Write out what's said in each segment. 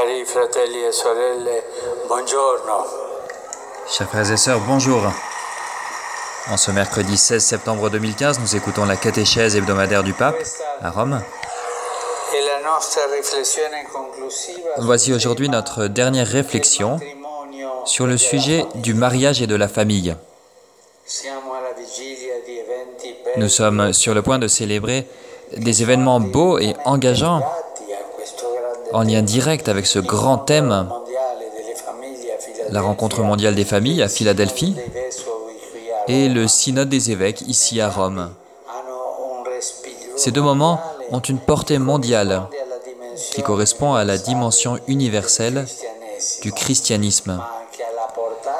Cari fratelli e sorelle, buongiorno. Chers frères et sœurs, bonjour. En ce mercredi 16 septembre 2015, nous écoutons la catéchèse hebdomadaire du pape à Rome. Voici aujourd'hui notre dernière réflexion sur le sujet du mariage et de la famille. Nous sommes sur le point de célébrer des événements beaux et engageants en lien direct avec ce grand thème, la rencontre mondiale des familles à Philadelphie et le synode des évêques ici à Rome. Ces deux moments ont une portée mondiale qui correspond à la dimension universelle du christianisme,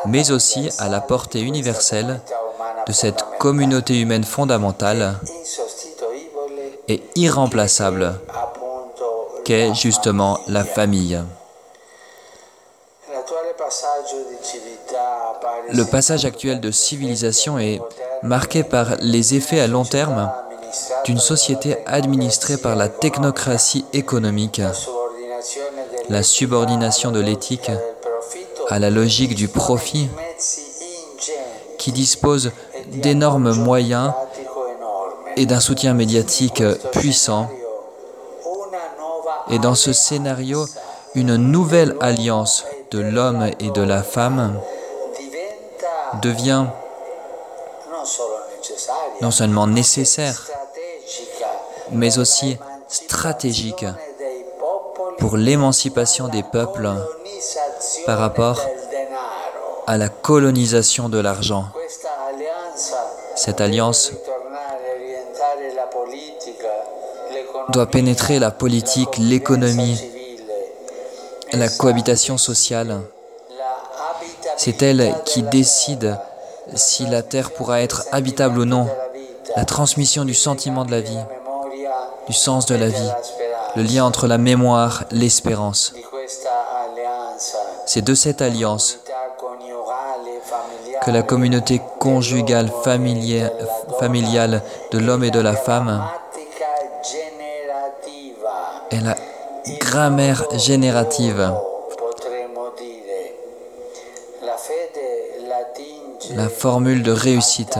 mais aussi à la portée universelle de cette communauté humaine fondamentale et irremplaçable qu'est justement la famille. Le passage actuel de civilisation est marqué par les effets à long terme d'une société administrée par la technocratie économique, la subordination de l'éthique à la logique du profit qui dispose d'énormes moyens et d'un soutien médiatique puissant. Et dans ce scénario, une nouvelle alliance de l'homme et de la femme devient non seulement nécessaire, mais aussi stratégique pour l'émancipation des peuples par rapport à la colonisation de l'argent. Cette alliance doit pénétrer la politique, l'économie, la cohabitation sociale. C'est elle qui décide si la terre pourra être habitable ou non. La transmission du sentiment de la vie, du sens de la vie, le lien entre la mémoire, l'espérance. C'est de cette alliance que la communauté conjugale, familiale de l'homme et de la femme est la grammaire générative, la formule de réussite.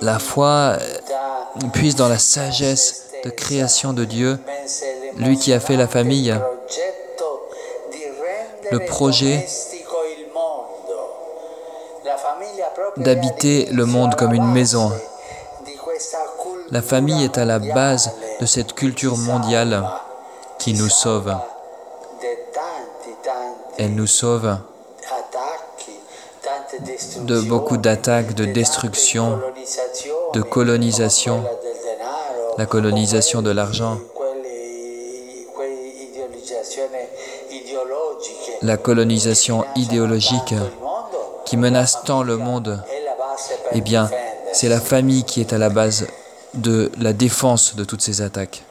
la foi unità, puise dans la sagesse de création de Dieu, lui qui a fait la famille, le projet d'habiter le monde comme une maison. La famille est à la base de cette culture mondiale qui nous sauve. Elle nous sauve de beaucoup d'attaques, de destruction, de colonisation, la colonisation de l'argent, la colonisation idéologique qui menace tant le monde. Eh bien, c'est la famille qui est à la base de la défense de toutes ces attaques.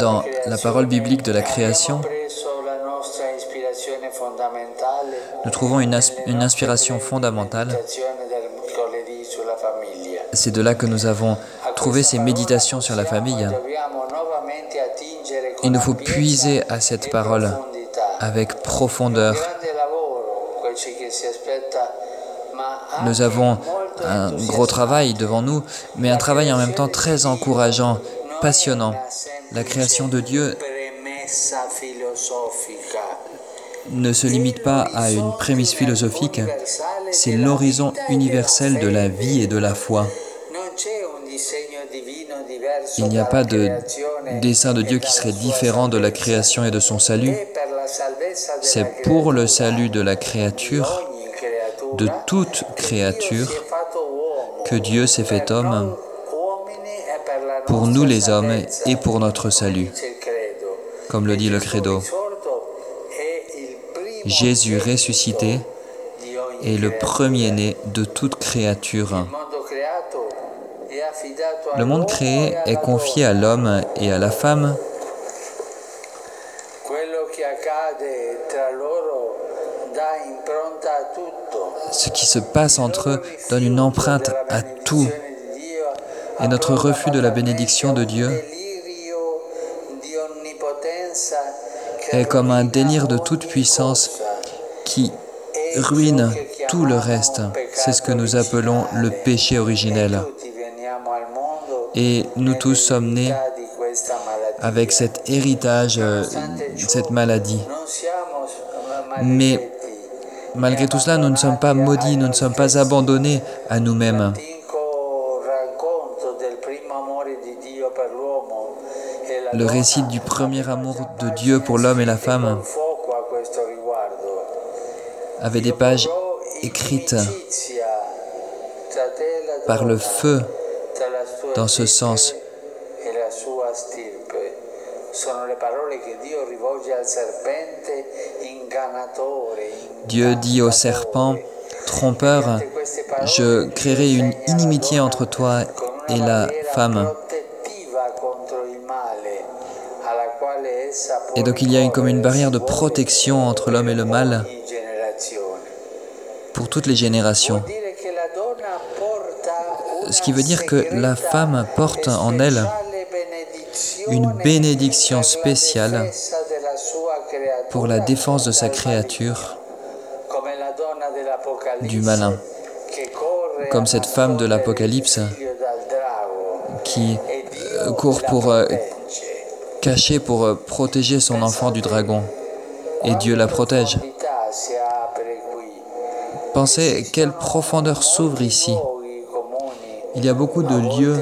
Dans la parole biblique de la création, nous trouvons une, une inspiration fondamentale. C'est de là que nous avons trouvé ces méditations sur la famille. Il nous faut puiser à cette parole. Avec profondeur. Nous avons un gros travail devant nous, mais un travail en même temps très encourageant, passionnant. La création de Dieu ne se limite pas à une prémisse philosophique, c'est l'horizon universel de la vie et de la foi. Il n'y a pas de dessein de Dieu qui serait différent de la création et de son salut. C'est pour le salut de la créature, de toute créature, que Dieu s'est fait homme pour nous les hommes et pour notre salut, comme le dit le credo. Jésus ressuscité est le premier-né de toute créature. Le monde créé est confié à l'homme et à la femme. Accade tra loro ce qui se passe entre eux donne une empreinte à tout. Et notre refus de la bénédiction de Dieu est comme un délire de toute puissance qui ruine tout le reste. C'est ce que nous appelons le péché originel. Et nous tous sommes nés avec cet héritage, euh, cette maladie. Mais malgré tout cela, nous ne sommes pas maudits, nous ne sommes pas abandonnés à nous-mêmes. Le récit du premier amour de Dieu pour l'homme et la femme avait des pages écrites par le feu dans ce sens. Dieu dit au serpent, trompeur, je créerai une inimitié entre toi et la femme. Et donc il y a comme une barrière de protection entre l'homme et le mal pour toutes les générations. Ce qui veut dire que la femme porte en elle une bénédiction spéciale pour la défense de sa créature du malin, comme cette femme de l'Apocalypse qui euh, court pour euh, cacher, pour euh, protéger son enfant du dragon. Et Dieu la protège. Pensez quelle profondeur s'ouvre ici. Il y a beaucoup de lieux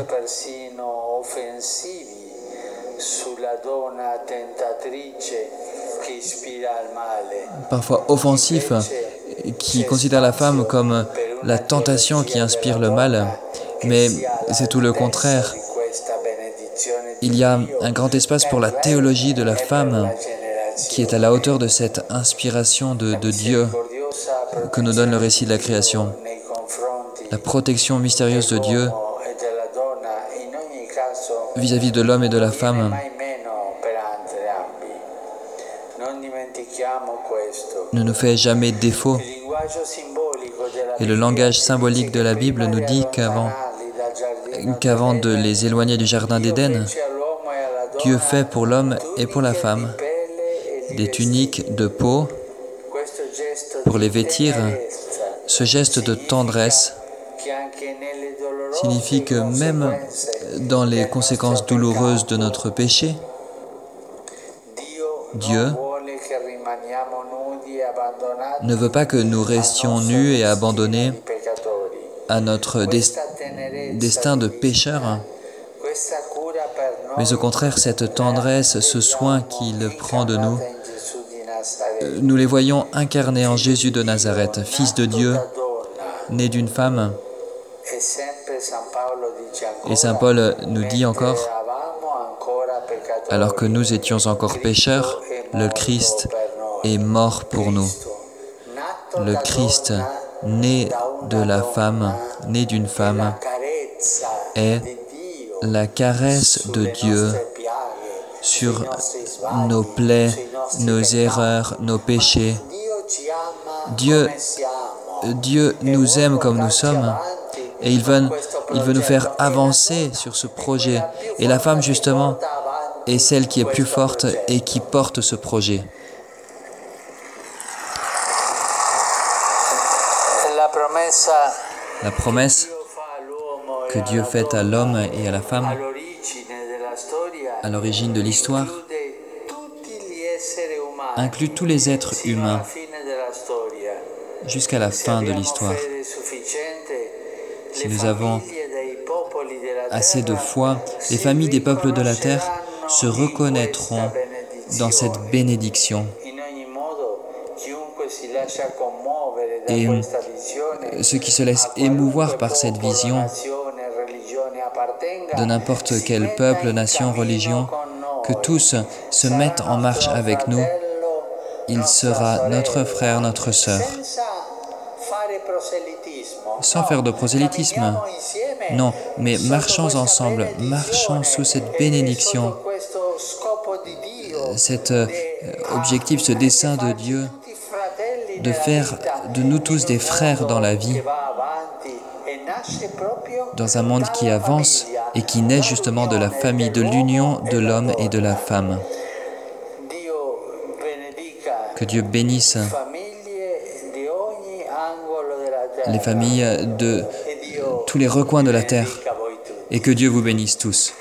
parfois offensifs qui considèrent la femme comme la tentation qui inspire le mal, mais c'est tout le contraire. Il y a un grand espace pour la théologie de la femme qui est à la hauteur de cette inspiration de, Dieu que nous donne le récit de la création. La protection mystérieuse de Dieu vis-à-vis de l'homme et de la femme ne nous fait jamais défaut. Et le langage symbolique de la Bible nous dit qu'avant qu'avant de les éloigner du Jardin d'Éden, Dieu fait pour l'homme et pour la femme des tuniques de peau pour les vêtir. Ce geste de tendresse signifie que même dans les conséquences douloureuses de notre péché, Dieu ne veut pas que nous restions nus et abandonnés à notre destin de pécheur, mais au contraire cette tendresse, ce soin qu'il prend de nous, nous les voyons incarnés en Jésus de Nazareth, Fils de Dieu, né d'une femme. Et Saint Paul nous dit encore, alors que nous étions encore pécheurs, le Christ est mort pour nous. Le Christ, né de la femme, né d'une femme, est la caresse de Dieu sur nos plaies, nos erreurs, nos péchés. Dieu, Dieu nous aime comme nous sommes et il veut, il veut nous faire avancer sur ce projet. Et la femme, justement, est celle qui est plus forte et qui porte ce projet. La promesse que Dieu fait à l'homme et à la femme à l'origine de l'histoire inclut tous les êtres humains jusqu'à la fin de l'histoire. Si nous avons assez de foi, les familles des peuples de la terre se reconnaîtront dans cette bénédiction. Et ceux qui se laissent émouvoir par cette vision de n'importe quel peuple, nation, religion, que tous se mettent en marche avec nous, il sera notre frère, notre sœur. Sans faire de prosélytisme. Non, mais marchons ensemble, marchons sous cette bénédiction, cet euh, objectif, ce dessein de Dieu de faire de nous tous des frères dans la vie, dans un monde qui avance et qui naît justement de la famille, de l'union de l'homme et de la femme. Que Dieu bénisse les familles de tous les recoins de la terre et que Dieu vous bénisse tous.